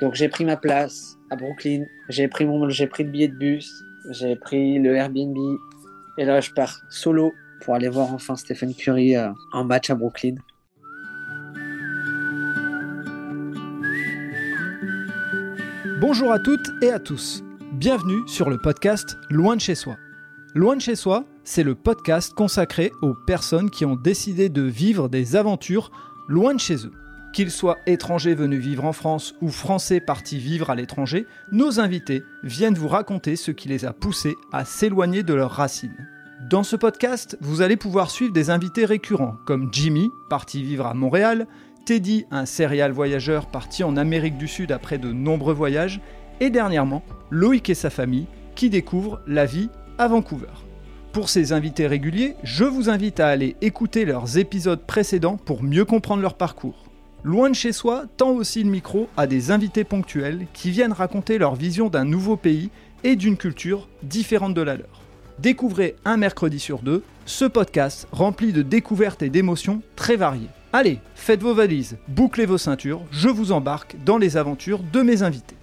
Donc j'ai pris ma place à Brooklyn, j'ai pris, pris le billet de bus, j'ai pris le Airbnb, et là je pars solo pour aller voir enfin Stephen Curry euh, en match à Brooklyn. Bonjour à toutes et à tous. Bienvenue sur le podcast Loin de chez soi. Loin de chez soi, c'est le podcast consacré aux personnes qui ont décidé de vivre des aventures loin de chez eux. Qu'ils soient étrangers venus vivre en France ou français partis vivre à l'étranger, nos invités viennent vous raconter ce qui les a poussés à s'éloigner de leurs racines. Dans ce podcast, vous allez pouvoir suivre des invités récurrents comme Jimmy, parti vivre à Montréal, Teddy, un serial voyageur parti en Amérique du Sud après de nombreux voyages, et dernièrement, Loïc et sa famille qui découvrent la vie à Vancouver. Pour ces invités réguliers, je vous invite à aller écouter leurs épisodes précédents pour mieux comprendre leur parcours. Loin de chez soi tend aussi le micro à des invités ponctuels qui viennent raconter leur vision d'un nouveau pays et d'une culture différente de la leur. Découvrez un mercredi sur deux ce podcast rempli de découvertes et d'émotions très variées. Allez, faites vos valises, bouclez vos ceintures, je vous embarque dans les aventures de mes invités.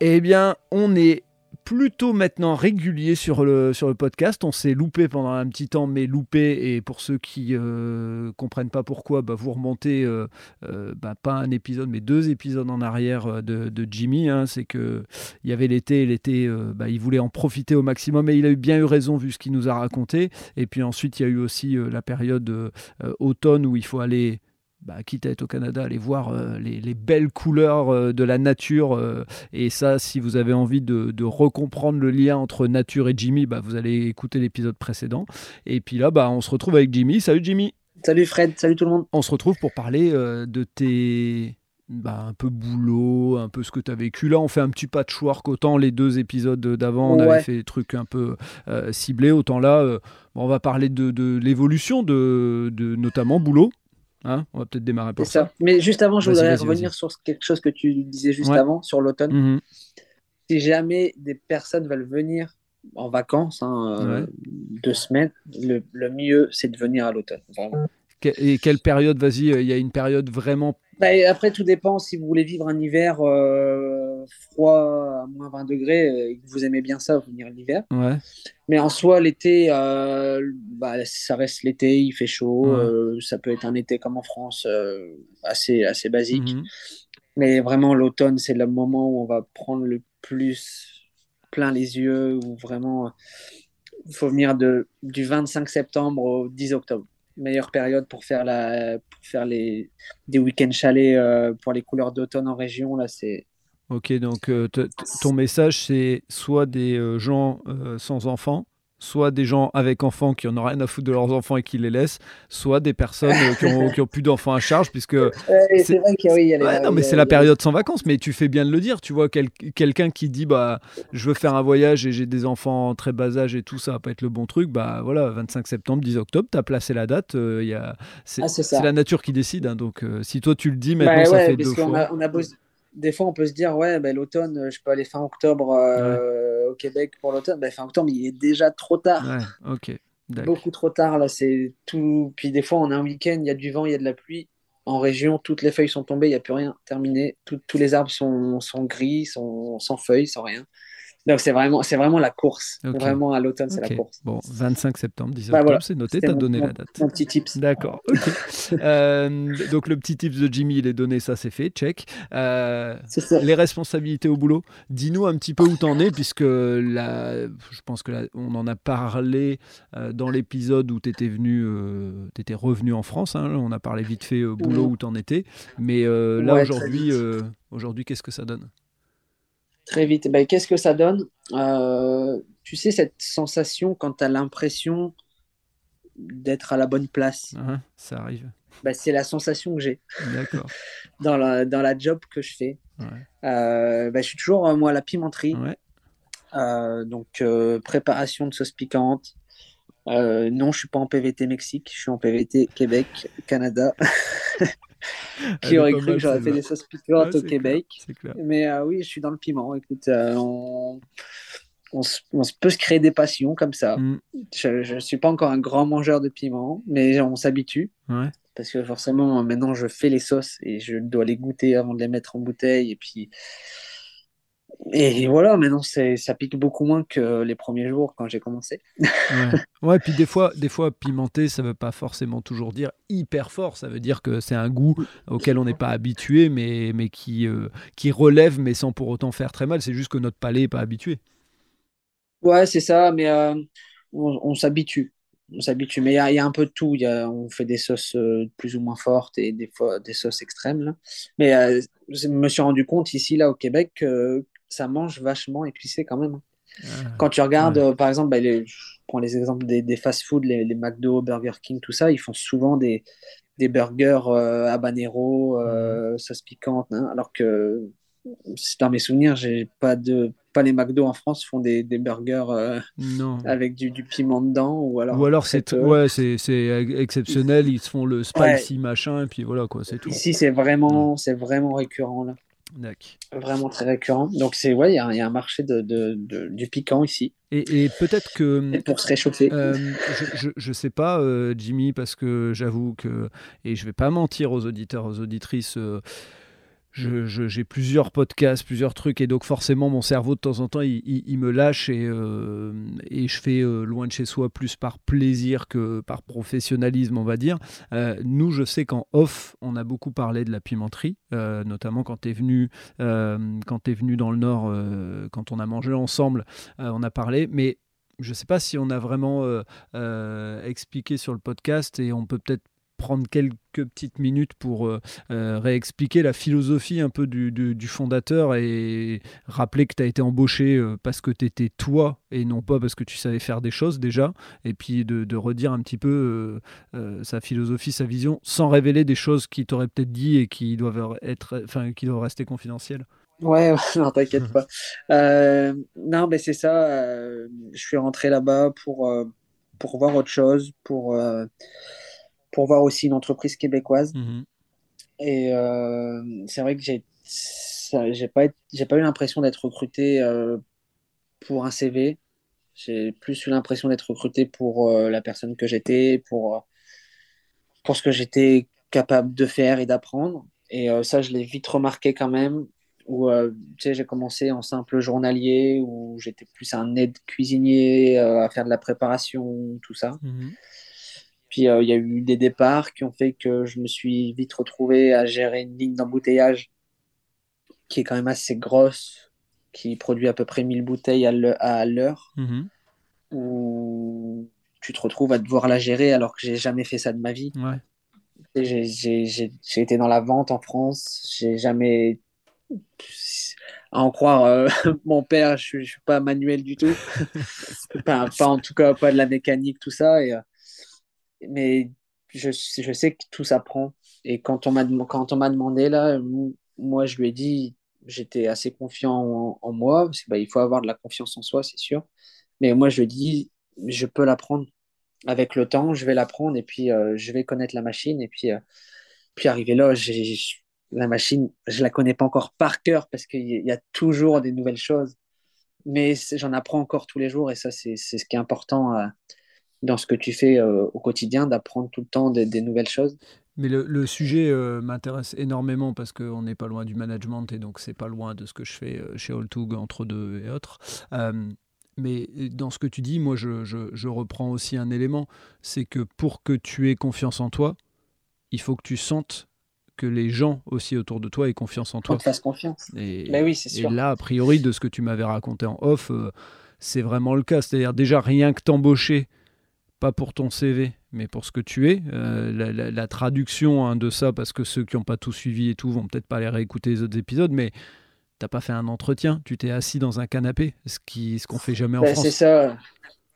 Eh bien, on est plutôt maintenant régulier sur le, podcast. On s'est loupé pendant un petit temps, mais loupé. Et pour ceux qui ne euh, comprennent pas pourquoi, bah, vous remontez euh, euh, bah, pas un épisode, mais deux épisodes en arrière de, de Jimmy. Hein. C'est qu'il y avait l'été, l'été, bah, il voulait en profiter au maximum. Et il a eu bien eu raison vu ce qu'il nous a raconté. Et puis ensuite, il y a eu aussi la période automne où il faut aller bah, quitte à être au Canada, aller voir euh, les, belles couleurs euh, de la nature. Euh, et ça, si vous avez envie de, de recomprendre le lien entre nature et Jimmy, bah, vous allez écouter l'épisode précédent. Et puis là, bah, on se retrouve avec Jimmy. Salut Jimmy. Salut Fred, salut tout le monde. On se retrouve pour parler de tes bah, un peu boulot, un peu ce que tu as vécu. Là, on fait un petit patchwork. Autant les deux épisodes d'avant, on avait fait des trucs un peu ciblés. Autant là, on va parler de, de l'évolution de, de, notamment boulot. Hein, on va peut-être démarrer pour ça. Mais juste avant, je voudrais revenir sur quelque chose que tu disais juste avant, sur l'automne. Mhm. Si jamais des personnes veulent venir en vacances, hein, euh, deux semaines, le, mieux, c'est de venir à l'automne. Et quelle période Vas-y, euh, il y a une période vraiment. Bah, après, tout dépend si vous voulez vivre un hiver euh, froid à moins 20 degrés et que vous aimez bien ça, venir l'hiver. Ouais. Mais en soi, l'été, euh, bah, ça reste l'été, il fait chaud. Euh, ça peut être un été comme en France, euh, assez, assez basique. Mhm. Mais vraiment, l'automne, c'est le moment où on va prendre le plus plein les yeux, où vraiment, il faut venir de, du 25 septembre au 10 octobre. Meilleure période pour faire, la, pour faire les, des week-ends chalets pour les couleurs d'automne en région. Là, c'est Ok, donc euh, ton message, c'est soit des euh, gens euh, sans enfants, soit des gens avec enfants qui en ont rien à foutre de leurs enfants et qui les laissent, soit des personnes qui, ont, plus d'enfants à charge, puisque c'est vrai qu'il y a, non, mais c'est la période sans vacances. Mais tu fais bien de le dire. Tu vois quelqu'un qui dit bah je veux faire un voyage et j'ai des enfants très bas âge et tout ça va pas être le bon truc. Bah voilà, 25 septembre, 10 octobre, tu as placé la date. Il ah, c'est la nature qui décide. Hein, donc si toi tu le dis, maintenant bah ça fait deux fois. on a des fois, on peut se dire, ouais, ben, l'automne, je peux aller fin octobre euh, au Québec pour l'automne. Ben, fin octobre, il est déjà trop tard. Ouais, ok. Beaucoup trop tard, là, c'est tout. Puis des fois, on a un week-end, il y a du vent, il y a de la pluie. En région, toutes les feuilles sont tombées, il n'y a plus rien, terminé. tous les arbres sont, sont gris, sont sans feuilles, sans rien. Donc c'est vraiment, c'est vraiment la course. Vraiment à l'automne, c'est la course. Bon, 25 septembre, 10 bah, octobre, c'est noté, tu as donné la date. Mon petit tips. D'accord. euh, donc le petit tips de Jimmy, il est donné, ça c'est fait, check. Euh, les responsabilités au boulot, dis-nous un petit peu où t'en es, puisque là, je pense que on en a parlé euh, dans l'épisode où tu étais venu, euh, étais revenu en France. Hein, on a parlé vite fait boulot où t'en étais. Mais là aujourd'hui, aujourd'hui, qu'est-ce que ça donne? Très vite. Ben, Qu'est-ce que ça donne? Euh, Tu sais, cette sensation quand tu as l'impression d'être à la bonne place. Ah, ça arrive. Ben, c'est la sensation que j'ai. Dans, la, dans la job que je fais. Euh, ben, je suis toujours, euh, moi, à la pimenterie. donc, préparation de sauce piquante. non, je suis pas en PVT Mexique, je suis en PVT Québec, Canada. qui aurait cru que j'aurais fait des sauces piquantes au Québec. Mais euh, oui, je suis dans le piment. Écoute, euh, on, on, peut se créer des passions comme ça. Mm. Je ne suis pas encore un grand mangeur de piment, mais on s'habitue. parce que forcément, maintenant, je fais les sauces et je dois les goûter avant de les mettre en bouteille. Et puis, et voilà, maintenant, ça pique beaucoup moins que les premiers jours quand j'ai commencé. ouais. ouais, puis des fois, des fois, pimenter, ça veut pas forcément toujours dire hyper fort. Ça veut dire que c'est un goût auquel on n'est pas habitué, mais, mais qui, euh, qui relève, mais sans pour autant faire très mal. C'est juste que notre palais n'est pas habitué. Ouais, c'est ça, mais euh, on s'habitue on s'habitue. Mais il y, a un peu de tout. Y a, on fait des sauces euh, plus ou moins fortes et des fois des sauces extrêmes. Mais euh, je me suis rendu compte ici, là, au Québec, que ça mange vachement épicé quand même. Ah, quand tu regardes, euh, par exemple, bah, je prends les exemples des, des fast-food, les, les, McDo, Burger King, tout ça, ils font souvent des, des burgers habanero, mmh. sauce piquante, hein, alors que dans mes souvenirs, j'ai pas de pas les McDo en France font des, des burgers euh, avec du, du, piment dedans ou alors ou alors c'est ouais c'est exceptionnel ils se font le spicy machin et puis voilà quoi c'est tout. Ici c'est vraiment c'est vraiment récurrent là Vraiment très récurrent. Donc, c'est ouais, il y, y, a un marché de, de, du piquant ici. Et, et peut-être que. pour se réchauffer. Euh, je, je, sais pas, euh, Jimmy, parce que j'avoue que. Et je vais pas mentir aux auditeurs, aux auditrices j'ai plusieurs podcasts, plusieurs trucs, et donc forcément mon cerveau de temps en temps il, me lâche et, euh, et je fais euh, loin de chez soi plus par plaisir que par professionnalisme, on va dire. Euh, nous, je sais qu'en off, on a beaucoup parlé de la pimenterie, notamment quand tu es venu, es venu dans le Nord, quand on a mangé ensemble, on a parlé, mais je ne sais pas si on a vraiment expliqué sur le podcast et on peut peut-être prendre quelques petites minutes pour euh, euh, réexpliquer la philosophie un peu du, du, fondateur et rappeler que tu as été embauché euh, parce que tu étais toi et non pas parce que tu savais faire des choses déjà, et puis de, redire un petit peu sa philosophie, sa vision, sans révéler des choses qui t'auraient peut-être dit et qui doivent, être, enfin, qui doivent rester confidentielles. Ouais, non, t'inquiète pas. non, mais c'est ça. je suis rentré là-bas pour, pour voir autre chose, pour pour voir aussi une entreprise québécoise. Mhm. Et euh, c'est vrai que j'ai j'ai pas, j'ai pas eu l'impression d'être recruté euh, pour un CV. J'ai plus eu l'impression d'être recruté pour euh, la personne que j'étais, pour, pour ce que j'étais capable de faire et d'apprendre. Et ça, je l'ai vite remarqué quand même. Où j'ai commencé en simple journalier, où j'étais plus un aide cuisinier à faire de la préparation, tout ça. Mhm. Puis euh, il y a eu des départs qui ont fait que je me suis vite retrouvé à gérer une ligne d'embouteillage qui est quand même assez grosse, qui produit à peu près 1000 bouteilles à l'heure, mhm. où tu te retrouves à devoir la gérer alors que j'ai jamais fait ça de ma vie. J'ai été dans la vente en France, j'ai jamais à en croire euh, mon père, je ne suis pas manuel du tout. pas, pas, en tout cas, pas de la mécanique, tout ça. Et, euh, mais je, je, sais que tout s'apprend. Et quand on m'a demandé là, moi je lui ai dit, j'étais assez confiant en, moi parce qu'il bah, faut avoir de la confiance en soi, c'est sûr. Mais moi je lui ai dit, je peux l'apprendre avec le temps, je vais l'apprendre et puis euh, je vais connaître la machine et puis euh, puis arriver là, la machine, je la connais pas encore par cœur parce qu'il y a toujours des nouvelles choses. Mais j'en apprends encore tous les jours et ça c'est ce qui est important. Dans ce que tu fais euh, au quotidien, d'apprendre tout le temps des, nouvelles choses? Mais le, sujet euh, m'intéresse énormément parce qu'on n'est pas loin du management et donc c'est pas loin de ce que je fais euh, chez Alltug entre deux et autres. mais dans ce que tu dis, moi je, je, reprends aussi un élément, c'est que pour que tu aies confiance en toi, il faut que tu sentes que les gens aussi autour de toi aient confiance en toi. Qu'on te confiance. Et, Mais oui, c'est sûr. Et là, a priori, de ce que tu m'avais raconté en off, c'est vraiment le cas. C'est-à-dire déjà rien que t'embaucher pas pour ton CV, mais pour ce que tu es. Euh, la, traduction hein, de ça, parce que ceux qui n'ont pas tout suivi et tout vont peut-être pas aller réécouter les autres épisodes, mais t'as pas fait un entretien, tu t'es assis dans un canapé, ce qui ce qu'on fait jamais en ben, France. C'est ça.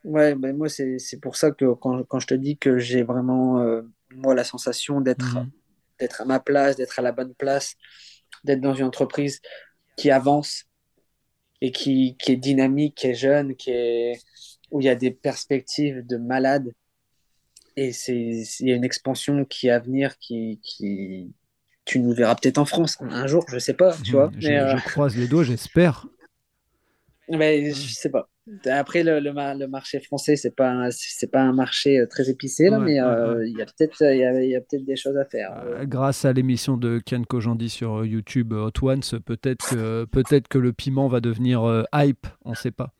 Ouais, ben moi c'est pour ça que quand, quand, je te dis que j'ai vraiment euh, moi la sensation d'être mhm. d'être à ma place, d'être à la bonne place, d'être dans une entreprise qui avance et qui, qui est dynamique, qui est jeune, qui est où il y a des perspectives de malade et il y a une expansion qui est à venir qui, qui tu nous verras peut-être en France un jour je sais pas tu vois je, euh, croise les doigts j'espère mais je sais pas Après, le, le, marché français, c'est pas c'est pas un marché très épicé là, mais il y a peut-être il y a, peut-être des choses à faire. grâce à l'émission de Ken Kojandi sur YouTube Hot Ones, peut-être que peut-être que le piment va devenir hype, on ne sait pas.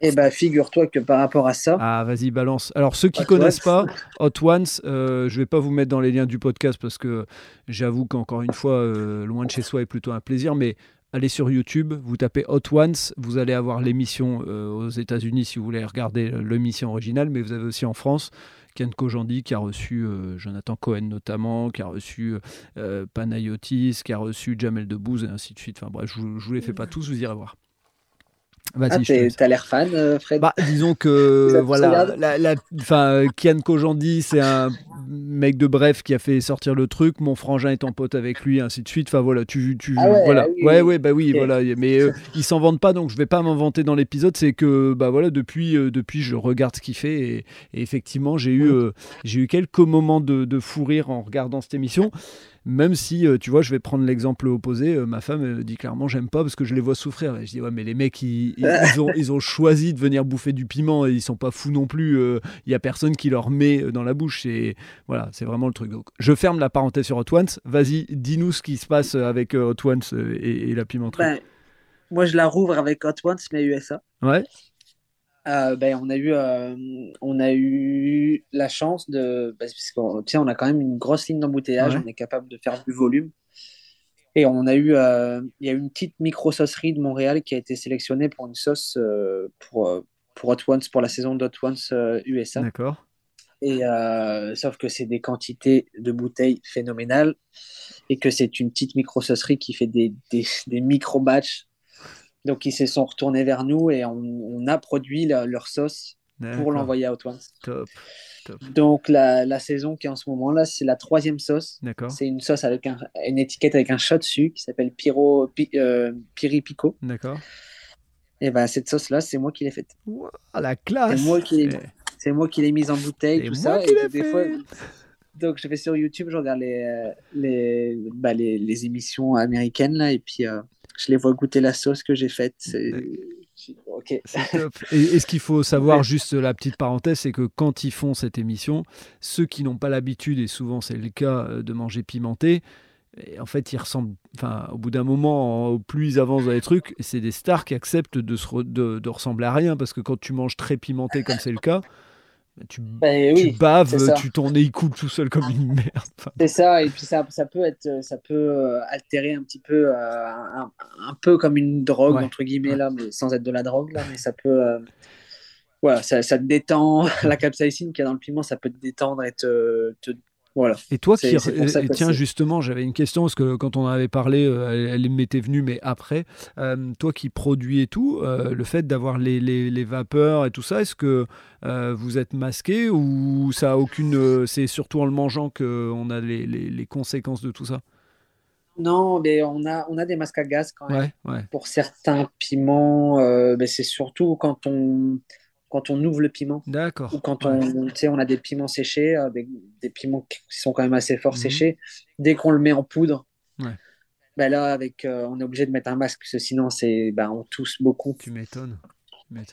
Eh ben, figure-toi que par rapport à ça. Ah, vas-y, balance. Alors, ceux qui ne connaissent pas Hot Ones, euh, je vais pas vous mettre dans les liens du podcast parce que j'avoue qu'encore une fois, euh, loin de chez soi est plutôt un plaisir. Mais allez sur YouTube, vous tapez Hot Ones, vous allez avoir l'émission euh, aux États-Unis si vous voulez regarder l'émission originale, mais vous avez aussi en France. Ken Kojandi qui a reçu Jonathan Cohen notamment, qui a reçu Panayotis, qui a reçu Jamel Debbouze et ainsi de suite. Enfin bref, je ne vous les fais pas tous, vous irez voir. Ah, t'as l'air fan, euh, Fred? Bah, Disons que, voilà, la, la, Kian Kojandi, c'est un mec de bref qui a fait sortir le truc. Mon frangin est en pote avec lui, ainsi de suite. Enfin, voilà, tu. tu ah ouais, voilà. ouais, ouais, bah oui, voilà. Mais euh, ils s'en vendent pas, donc je vais pas m'inventer dans l'épisode. C'est que, bah voilà, depuis, euh, depuis, je regarde ce qu'il fait. Et, effectivement, j'ai eu, j'ai eu quelques moments de, de fou rire en regardant cette émission. Même si, euh, tu vois, je vais prendre l'exemple opposé, euh, ma femme dit clairement, j'aime pas parce que je les vois souffrir. Et je dis, ouais, mais les mecs, ils, ont, ils ont, choisi de venir bouffer du piment et ils sont pas fous non plus. Euh, il y a personne qui leur met dans la bouche. Et voilà, c'est vraiment le truc. Donc, je ferme la parenthèse sur Hot Ones. Vas-y, dis-nous ce qui se passe avec Hot Ones et, la pimenterie. Ben, moi, je la rouvre avec Hot Ones, mais USA. Ouais. Euh, ben, on, a eu, euh, on a eu la chance de. Parce qu'on on a quand même une grosse ligne d'embouteillage, on est capable de faire du volume. Et on a eu, euh, il y a une petite micro-saucerie de Montréal qui a été sélectionnée pour une sauce pour, pour Hot Ones, pour la saison d'Hot Ones USA. D'accord. Et sauf que c'est des quantités de bouteilles phénoménales et que c'est une petite micro-saucerie qui fait des, des, des micro-batchs donc ils se sont retournés vers nous et on, a produit leur sauce pour l'envoyer à Top. Donc la, saison qui est en ce moment là, c'est la troisième sauce. C'est une sauce avec une étiquette avec un chat dessus qui s'appelle Piro euh, Piri Pico. D'accord. Et ben cette sauce là, c'est moi qui l'ai faite. la classe. C'est moi qui l'ai, c'est moi qui l'ai mise en bouteille, tout ça. des fois, donc je vais sur YouTube, je regarde les euh, les, bah, les, les, émissions américaines là et puis euh, je les vois goûter la sauce que j'ai faite. C'est ok. Et, ce qu'il faut savoir, juste la petite parenthèse, c'est que quand ils font cette émission, ceux qui n'ont pas l'habitude, et souvent c'est le cas, euh, de manger pimenté, en fait, ils ressemblent. Enfin, au bout d'un moment, au plus ils avancent dans les trucs, c'est des stars qui acceptent de, se de, de, ressembler à rien parce que quand tu manges très pimenté, comme c'est le cas, tu, ben tu baves, tu ton nez coule tout seul comme une merde. C'est ça, et puis ça, ça peut être, ça peut euh, altérer un petit peu, euh, un, peu comme une drogue entre guillemets là, mais sans être de la drogue là, mais ça peut, euh, voilà, ça, ça, te détend. la capsaïcine qui est dans le piment, ça peut te détendre et te, te et toi qui, tiens justement, j'avais une question parce que quand on avait parlé, euh, elle, m'était venue, mais après, euh, toi qui produis et tout, euh, le fait d'avoir les, les, vapeurs et tout ça, est-ce que vous êtes masqué ou ça a aucune, c'est surtout en le mangeant que on a les, les, conséquences de tout ça? Non, mais on a, on a des masques à gaz quand même. Pour certains piments, mais c'est surtout quand on, quand on ouvre le piment. D'accord. Ou quand on, on a des piments séchés, euh, des, des, piments qui sont quand même assez fort mhm. séchés. Dès qu'on le met en poudre, ben là, avec, euh, on est obligé de mettre un masque, parce que sinon, c'est, ben, on tousse beaucoup. Tu m'étonnes.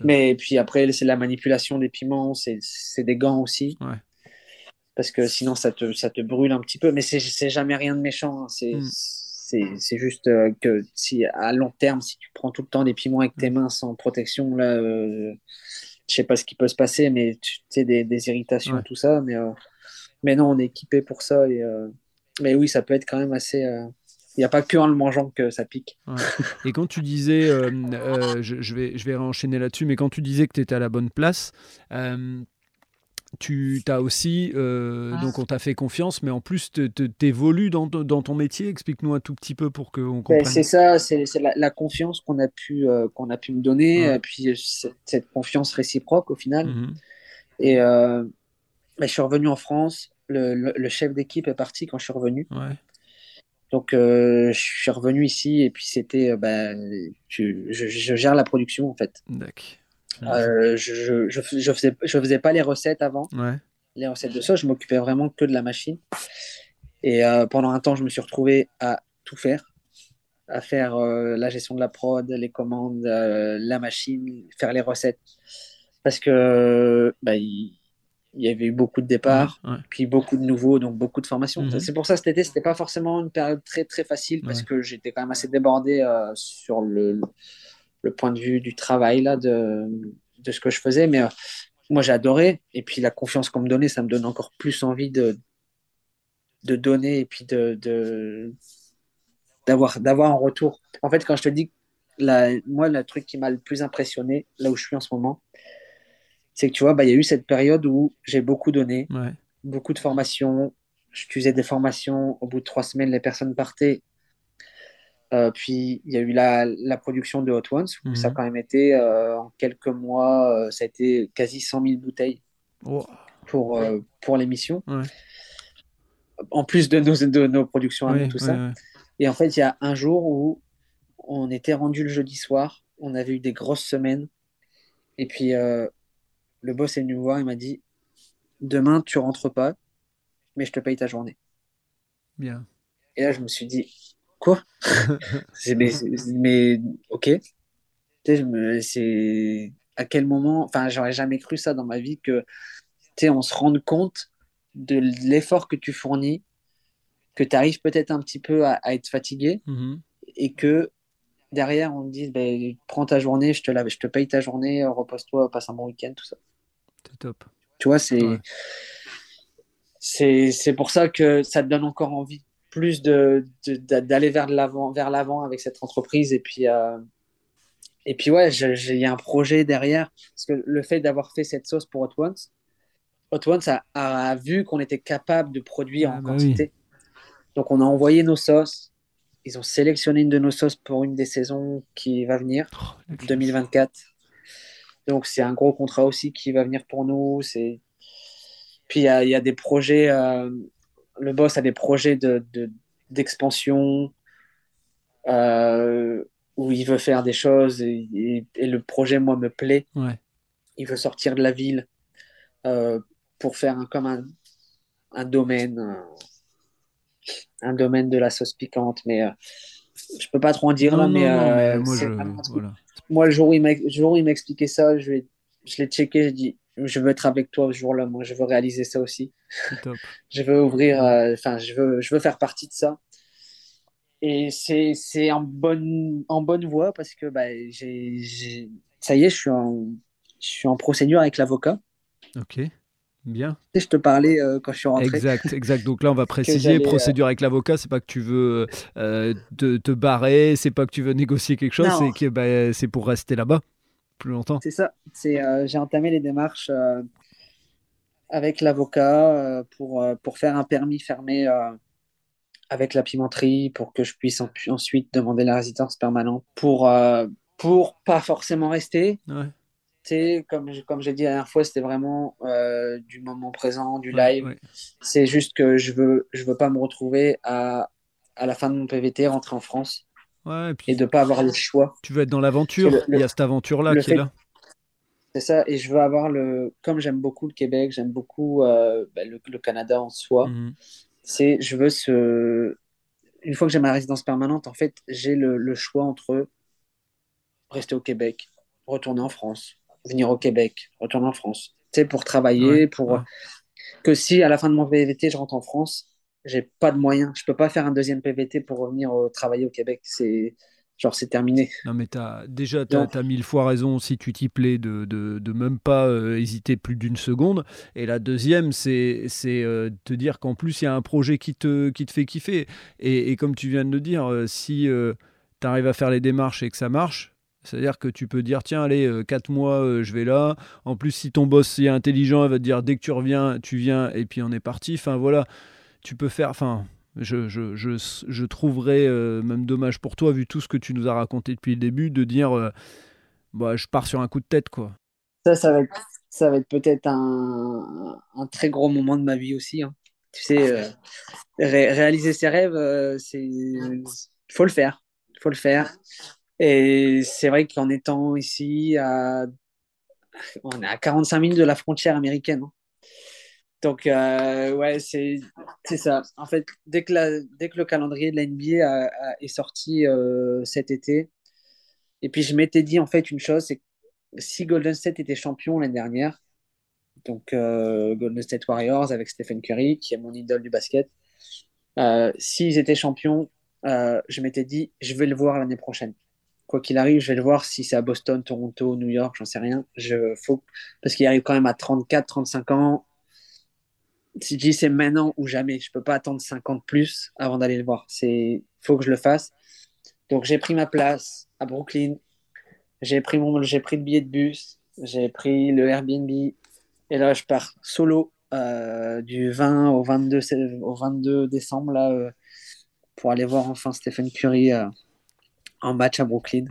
Mais puis après, c'est la manipulation des piments, c'est des gants aussi. Parce que sinon, ça te, ça te brûle un petit peu. Mais c'est jamais rien de méchant. Hein. C'est. Mm. C'est juste euh, que si à long terme, si tu prends tout le temps des piments avec tes mm. mains sans protection, là, je sais pas ce qui peut se passer, mais tu sais, des, des, irritations, tout ça. Mais, euh, mais non, on est équipé pour ça. Et, euh, mais oui, ça peut être quand même assez. Euh, il n'y a pas que en le mangeant que ça pique. Et quand tu disais, je, je, vais, je vais enchaîner là-dessus, mais quand tu disais que tu étais à la bonne place, tu as aussi, euh, donc on t'a fait confiance, mais en plus, tu évolues dans, dans, ton métier. Explique-nous un tout petit peu pour qu'on ben, comprenne. c'est ça, c'est la, confiance qu'on a, pu, euh, qu'on a pu me donner, et puis euh, cette, confiance réciproque au final. Mhm. Et ben, je suis revenu en France, le, le, chef d'équipe est parti quand je suis revenu. Donc je suis revenu ici, et puis c'était, ben, je, je, gère la production en fait. D'accord. Euh, je, je, je, faisais, je faisais pas les recettes avant. Les recettes de ça, je m'occupais vraiment que de la machine. Et euh, pendant un temps, je me suis retrouvé à tout faire. à faire la gestion de la prod, les commandes, la machine, faire les recettes. Parce que bah, il, y avait eu beaucoup de départs, puis beaucoup de nouveaux, donc beaucoup de formations. Mhm. C'est pour ça cet été, c'était pas forcément une période très très facile parce que j'étais quand même assez débordé sur le, le, point de vue du travail là, de, de ce que je faisais. Mais moi, j'ai adoré. Et puis la confiance qu'on me donnait, ça me donne encore plus envie de, de donner et puis de, d'avoir, d'avoir un retour. En fait, quand je te dis, la, moi, le truc qui m'a le plus impressionné, là où je suis en ce moment, c'est que tu vois, bah, il y a eu cette période où j'ai beaucoup donné, beaucoup de formations. Je faisais des formations, au bout de trois semaines, les personnes partaient. Euh, puis il y a eu la, la, production de Hot Ones, où ça a mhm. quand même été, euh, en quelques mois, euh, ça a été quasi 100 000 bouteilles pour, pour l'émission. En plus de nos, de nos productions à tout ça. Et en fait, il y a un jour où on était rendu le jeudi soir, on avait eu des grosses semaines. Et puis le boss est venu me voir, il m'a dit Demain, tu rentres pas, mais je te paye ta journée. Bien. Et là, je me suis dit quoi mais, mais, ok. C'est à quel moment, enfin, j'aurais jamais cru ça dans ma vie que on se rende compte de l'effort que tu fournis, que tu arrives peut-être un petit peu à, être fatigué mm-hmm. et que derrière on te dit ben, prends ta journée, je te, la, je te paye ta journée, repose-toi, passe un bon week-end, tout ça. C'est top. Tu vois, c'est. C'est pour ça que ça te donne encore envie plus d'aller de, vers l'avant vers l'avant avec cette entreprise. Et puis euh, et puis ouais il y a un projet derrière. Parce que le fait d'avoir fait cette sauce pour Hot Ones Hot Ones a, vu qu'on était capable de produire ah en bah quantité. Donc on a envoyé nos sauces. Ils ont sélectionné une de nos sauces pour une des saisons qui va venir 2024 donc c'est un gros contrat aussi qui va venir pour nous. C'est puis il y, y, a des projets euh, le boss a des projets d'expansion de, euh, où il veut faire des choses et, le projet, moi, me plaît. Il veut sortir de la ville euh, pour faire un, comme un, domaine, un, domaine de la sauce piquante. Mais je euh, je peux pas trop en dire là, mais, moi, le jour où il m'a expliqué ça, je, je l'ai checké, j'ai dit je veux être avec toi ce jour-là. Moi, je veux réaliser ça aussi. je veux ouvrir, euh, enfin, je, veux, je veux faire partie de ça. Et c'est en bonne, en bonne voie parce que bah, j'ai, ça y est, je suis en, je suis en procédure avec l'avocat. Ok, bien. Je te parlais euh, quand je suis rentré. Exact, exact. Donc là, on va préciser procédure avec l'avocat. C'est pas que tu veux euh, te, te, barrer, c'est pas que tu veux négocier quelque chose, c'est que bah, c'est pour rester là-bas longtemps. C'est ça. C'est, euh, j'ai entamé les démarches euh, avec l'avocat euh, pour, pour faire un permis fermé avec la pimenterie pour que je puisse ensuite demander la résidence permanente pour, pour pas forcément rester. Ouais. Comme, comme j'ai dit la dernière fois, c'était vraiment du moment présent, du live. C'est juste que je veux, je veux pas me retrouver à, à la fin de mon PVT, rentrer en France et, de ne pas avoir le choix. Tu veux être dans l'aventure, il y a cette aventure-là qui est là. C'est ça, et je veux avoir le. Comme j'aime beaucoup le Québec, j'aime beaucoup euh, bah, le, Canada en soi, mhm. c'est je veux ce. Une fois que j'ai ma résidence permanente, en fait, j'ai le, choix entre rester au Québec, retourner en France, venir au Québec, retourner en France. Tu sais, pour travailler, pour. Que si à la fin de mon VVT, je rentre en France, j'ai pas de moyens. Je peux pas faire un deuxième PVT pour revenir euh, travailler au Québec. C'est genre c'est terminé. Non mais as, déjà tu as, mille fois raison si tu t'y plais de, de, de, même pas euh, hésiter plus d'une seconde. Et la deuxième c'est c'est euh, te dire qu'en plus il y a un projet qui te qui te fait kiffer. Et, et comme tu viens de le dire, si tu arrives à faire les démarches et que ça marche. C'est-à-dire que tu peux dire, tiens, allez, quatre mois, je vais là. En plus, si ton boss est intelligent, il va te dire, dès que tu reviens, tu viens, et puis on est parti. Enfin, voilà tu peux faire. Enfin, je, trouverais euh, même dommage pour toi, vu tout ce que tu nous as raconté depuis le début, de dire euh, bah, je pars sur un coup de tête. quoi. Ça, ça va être, ça va être peut-être un, un, très gros moment de ma vie aussi. Hein. Tu sais, euh, réaliser ses rêves, c'est faut le faire. faut le faire. Et c'est vrai qu'en étant ici, à... on est à 45 minutes de la frontière américaine. Hein. Donc, euh, ouais, c'est ça. En fait, dès que, la, dès que le calendrier de la NBA est sorti euh, cet été, et puis je m'étais dit, en fait, une chose, c'est que si Golden State était champion l'année dernière, donc euh, Golden State Warriors avec Stephen Curry, qui est mon idole du basket, s'ils étaient champions, je m'étais dit, je vais le voir l'année prochaine quoi qu'il arrive, je vais le voir si c'est à Boston, Toronto, New York, j'en sais rien. Je, faut, parce qu'il arrive quand même à 34, 35 ans si je dis c'est maintenant ou jamais, je peux pas attendre 50 plus avant d'aller le voir. C'est faut que je le fasse. Donc j'ai pris ma place à Brooklyn. J'ai pris mon j'ai pris le billet de bus, j'ai pris le Airbnb et là je pars solo euh, du 20 au 22 au 22 décembre là euh, pour aller voir enfin Stephen Curry euh, en match à Brooklyn.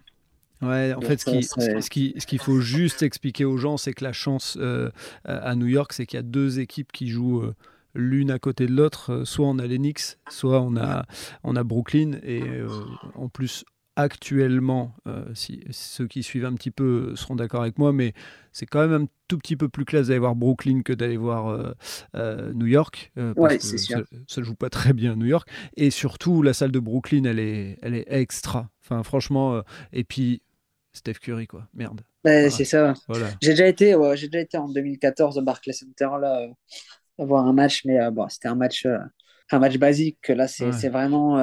Ouais, en fait, ce qu'il ce qui, ce faut juste expliquer aux gens, c'est que la chance euh, à New York, c'est qu'il y a deux équipes qui jouent euh, l'une à côté de l'autre. Euh, soit on a l'Enix, soit on a, on a Brooklyn. Et en plus, actuellement, si, ceux qui suivent un petit peu seront d'accord avec moi, mais c'est quand même un tout petit peu plus classe d'aller voir Brooklyn que d'aller voir New York. ouais, c'est sûr. Ça ne joue pas très bien à New York. Et surtout, la salle de Brooklyn, elle est, elle est extra. Enfin, franchement, et puis Steph Curry, quoi. Merde. C'est ça. J'ai déjà été, j'ai déjà été en 2014 au Barclays Center là, euh, voir un match, mais euh, bon, c'était un match, euh, un match basique. Là, c'est vraiment.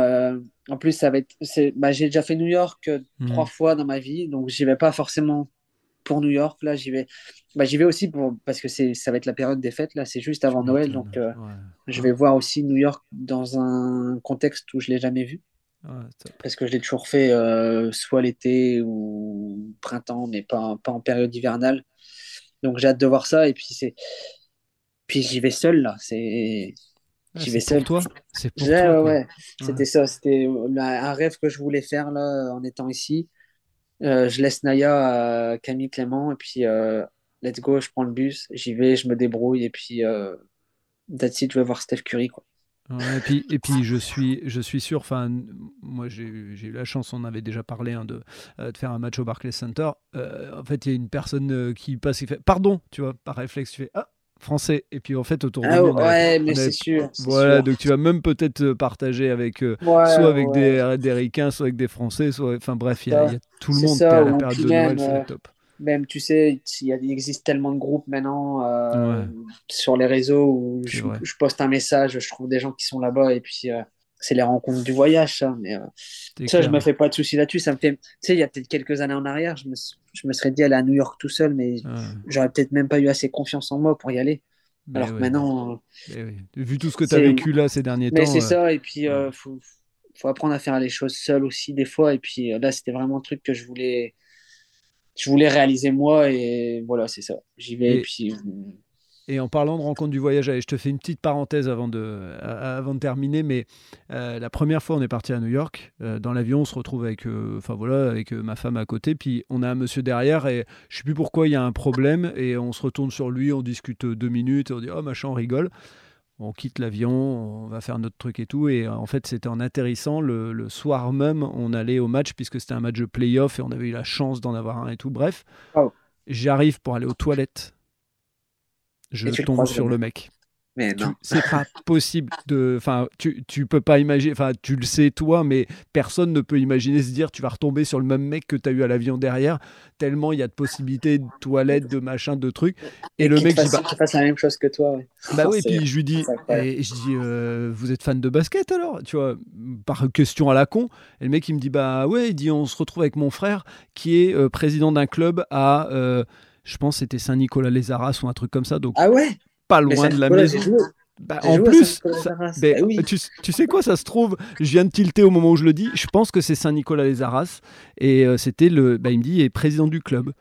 en plus, ça va être. Bah, j'ai déjà fait New York mhm. trois fois dans ma vie, donc j'y vais pas forcément pour New York. Là, j'y vais. Bah, j'y vais aussi pour parce que c'est, ça va être la période des fêtes. Là, c'est juste avant Noël, donc je vais voir aussi New York dans un contexte où je l'ai jamais vu. Parce que je l'ai toujours fait euh, soit l'été ou printemps, mais pas, pas en période hivernale. Donc j'ai hâte de voir ça. Et puis c'est, puis j'y vais seul là. C'est, j'y vais seul. Toi, c'est pour toi. Ouais, C'était ça. C'était un rêve que je voulais faire là en étant ici. Euh, je laisse Naya à Camille Clément et puis euh, let's go. Je prends le bus, j'y vais, je me débrouille et puis that's it. Je vais voir Steph Curry quoi et, puis, et puis je suis, je suis sûr, enfin, moi j'ai eu la chance, on avait déjà parlé hein, de, euh, de, faire un match au Barclays Center. Euh, en fait, il y a une personne euh, qui passe et fait pardon, tu vois, par réflexe, tu fais ah, français. Et puis en fait, autour de ah, nous, ouais, mais c'est sûr. Voilà, donc tu vas même peut-être partager avec soit avec des, des Ricains, soit avec des Français, soit. Enfin bref, il y, a tout le monde à la période de Noël, c'est top même, tu sais, il, existe tellement de groupes maintenant euh, sur les réseaux où je, poste un message, je trouve des gens qui sont là-bas et puis euh, c'est les rencontres du voyage, ça. Mais euh, ça, je me fais pas de soucis là-dessus. Ça me fait, tu sais, il y a peut-être quelques années en arrière, je me, je me serais dit aller à New York tout seul, mais j'aurais peut-être même pas eu assez confiance en moi pour y aller. Alors que maintenant. Vu tout ce que tu as vécu là ces derniers temps. Mais c'est ça, et puis il faut, faut apprendre à faire les choses seul aussi des fois. Et puis là, c'était vraiment un truc que je voulais je voulais réaliser moi et voilà, c'est ça. J'y vais et, puis. Et en parlant de rencontre du voyage, je te fais une petite parenthèse avant de, avant de terminer, mais euh, la première fois on est parti à New York, euh, dans l'avion on se retrouve avec, euh, enfin voilà, avec ma femme à côté, puis on a un monsieur derrière et je sais plus pourquoi il y a un problème et on se retourne sur lui, on discute deux minutes, et on dit oh machin, on rigole on quitte l'avion, on va faire notre truc et tout. Et en fait, c'était en atterrissant, le, soir même, on allait au match, puisque c'était un match de playoff et on avait eu la chance d'en avoir un et tout. Bref, oh. j'arrive pour aller aux toilettes. Je tombe sur le mec. Mais non. C'est pas possible de. Enfin, tu, tu peux pas imaginer. Enfin, tu le sais toi, mais personne ne peut imaginer se dire tu vas retomber sur le même mec que tu as eu à l'avion derrière, tellement il y a de possibilités de toilettes, de machin, de trucs. Et, le mec. Fasse, bah, fasse la même chose que toi. Ouais. Bah oui, puis je lui dis. Et je dis euh, vous êtes fan de basket alors Tu vois, par question à la con. Et le mec, il me dit bah ouais, il dit on se retrouve avec mon frère qui est euh, président d'un club à. Euh, je pense c'était Saint-Nicolas les Arras ou un truc comme ça. Donc, ah ouais? Pas loin de la maison. Bah, en plus, ben, tu, sais quoi, ça se trouve, je viens de tilter au moment où je le dis, je pense que c'est Saint-Nicolas-les-Arras, et euh, c'était le, bah, il me dit, il est président du club.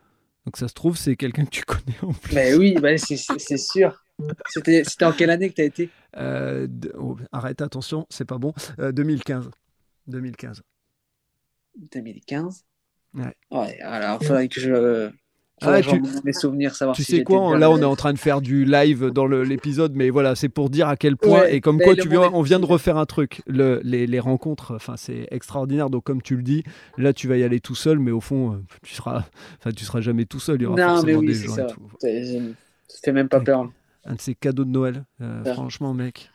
Donc ça se trouve, c'est quelqu'un que tu connais en plus. Mais oui, bah, c'est sûr. C'était en quelle année que tu as été? Euh, oh, Arrête, attention, c'est pas bon. 2015. 2015. 2015 Ouais. Ouais, alors il faudrait que je ah, tu... mes souvenirs, savoir tu sais quoi, là on est en train de faire du live dans l'épisode, mais voilà, c'est pour dire à quel point, et comme quoi tu viens, on vient de refaire un truc, le, les, les, rencontres, enfin c'est extraordinaire, donc comme tu le dis, là tu vas y aller tout seul, mais au fond, euh, tu seras, enfin tu seras jamais tout seul, il y aura non, forcément mais oui, des gens ça. Ça fait même pas peur. un de ces cadeaux de Noël. franchement, mec,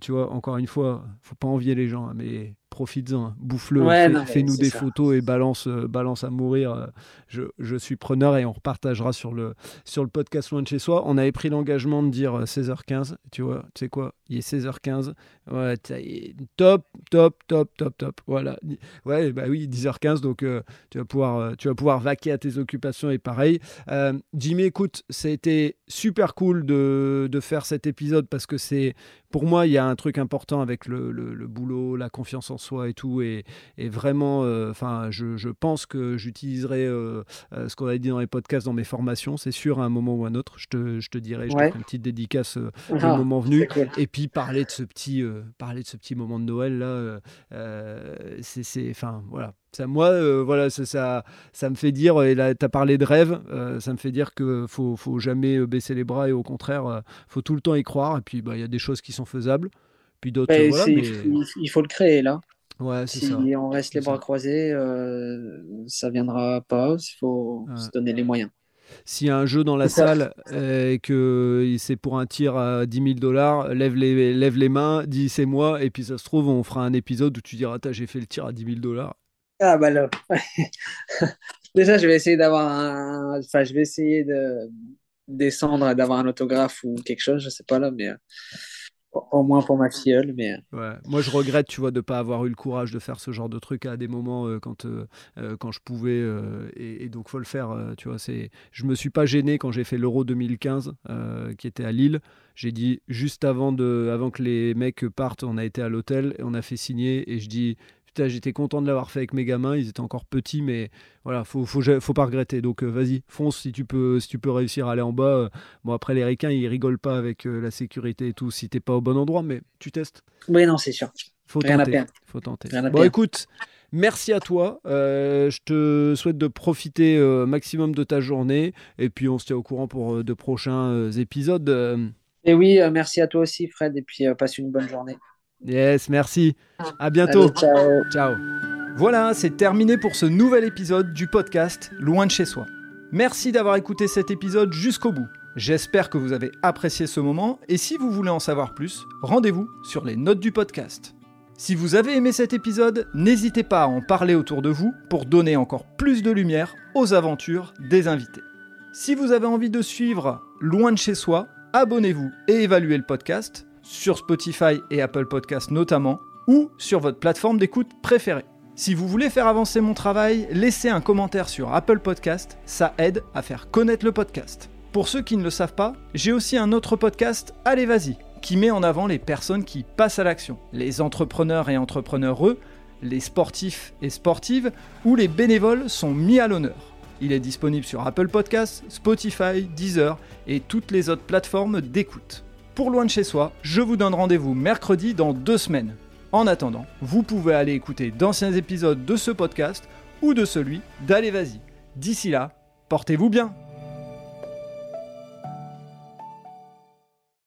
tu vois, encore une fois, faut pas envier les gens, hein, mais profites-en, hein. bouffe-le, fais-nous des photos et balance, euh, balance à mourir. Euh, je, je, suis preneur et on repartagera sur le, sur le podcast Loin de chez soi. On avait pris l'engagement de dire 16h15, euh, tu vois, tu sais quoi, il est 16h15. Ouais, top, top, top, top, top. Voilà. Ouais, bah oui, 10h15, donc tu, vas pouvoir, tu vas pouvoir vaquer à tes occupations et pareil. Jimmy, écoute, été super cool de, de faire cet épisode parce que c'est pour moi, il y a un truc important avec le, le, boulot, la confiance en soi et tout. Et, et vraiment, euh, enfin, je, je, pense que j'utiliserai euh, euh, ce qu'on a dit dans les podcasts, dans mes formations. C'est sûr, à un moment ou à un autre, je te, je te dirai, je te ferai une petite dédicace au ah, moment venu. Et puis parler de ce petit, parler de ce petit moment de Noël là, c'est, enfin, voilà, ça, moi, euh, voilà, ça, ça, ça, me fait dire, et là, tu as parlé de rêve, euh, ça me fait dire qu'il faut, faut jamais euh, baisser les bras et au contraire, faut tout le temps y croire. Et puis, bah, il y a des choses qui sont faisables. Puis d'autres, voilà, il, faut, le créer là. Ouais, si on reste les bras croisés, ça viendra pas. Il faut se donner les moyens. S'il y a un jeu dans la salle et que c'est pour un tir à 10 000 dollars, lève les, lève les mains, dis c'est moi, et puis ça se trouve, on fera un épisode où tu diras, j'ai fait le tir à 10 000 dollars. Ah bah là. Déjà, je vais essayer d'avoir un. Enfin, je vais essayer de descendre et d'avoir un autographe ou quelque chose, je sais pas là, mais euh, au moins pour ma filleule. Mais... Euh. Moi, je regrette, tu vois, de ne pas avoir eu le courage de faire ce genre de truc à des moments euh, quand, quand je pouvais. et, et, donc, faut le faire, tu vois. C'est... Je me suis pas gêné quand j'ai fait l'Euro 2015, qui était à Lille. J'ai dit, juste avant, de, avant que les mecs partent, on a été à l'hôtel on a fait signer. Et je dis, j'étais content de l'avoir fait avec mes gamins, ils étaient encore petits, mais voilà, faut, faut, faut pas regretter. Donc euh, vas-y, fonce si tu peux, si tu peux réussir à aller en bas. Euh, bon après les ricains, ils rigolent pas avec euh, la sécurité et tout si t'es pas au bon endroit, mais tu testes. Oui, non, c'est sûr. Faut tenter. Faut tenter. bon, écoute. Merci à toi. je te souhaite de profiter maximum de ta journée. Et puis, on se tient au courant pour de prochains épisodes. Et oui, merci à toi aussi, Fred. Et puis, passe une bonne journée. Yes, merci. À bientôt. ciao. Voilà, c'est terminé pour ce nouvel épisode du podcast Loin de chez soi. Merci d'avoir écouté cet épisode jusqu'au bout. J'espère que vous avez apprécié ce moment et si vous voulez en savoir plus, rendez-vous sur les notes du podcast. Si vous avez aimé cet épisode, n'hésitez pas à en parler autour de vous pour donner encore plus de lumière aux aventures des invités. Si vous avez envie de suivre Loin de chez soi, abonnez-vous et évaluez le podcast sur Spotify et Apple Podcasts notamment, ou sur votre plateforme d'écoute préférée. Si vous voulez faire avancer mon travail, laissez un commentaire sur Apple Podcast, ça aide à faire connaître le podcast. Pour ceux qui ne le savent pas, j'ai aussi un autre podcast, Allez Vas-y, qui met en avant les personnes qui passent à l'action, les entrepreneurs et entrepreneureux, les sportifs et sportives, ou les bénévoles sont mis à l'honneur. Il est disponible sur Apple Podcasts, Spotify, Deezer et toutes les autres plateformes d'écoute pour Loin de chez soi, je vous donne rendez-vous mercredi dans deux semaines. En attendant, vous pouvez aller écouter d'anciens épisodes de ce podcast ou de celui d'Allez Vas-y. D'ici là, portez-vous bien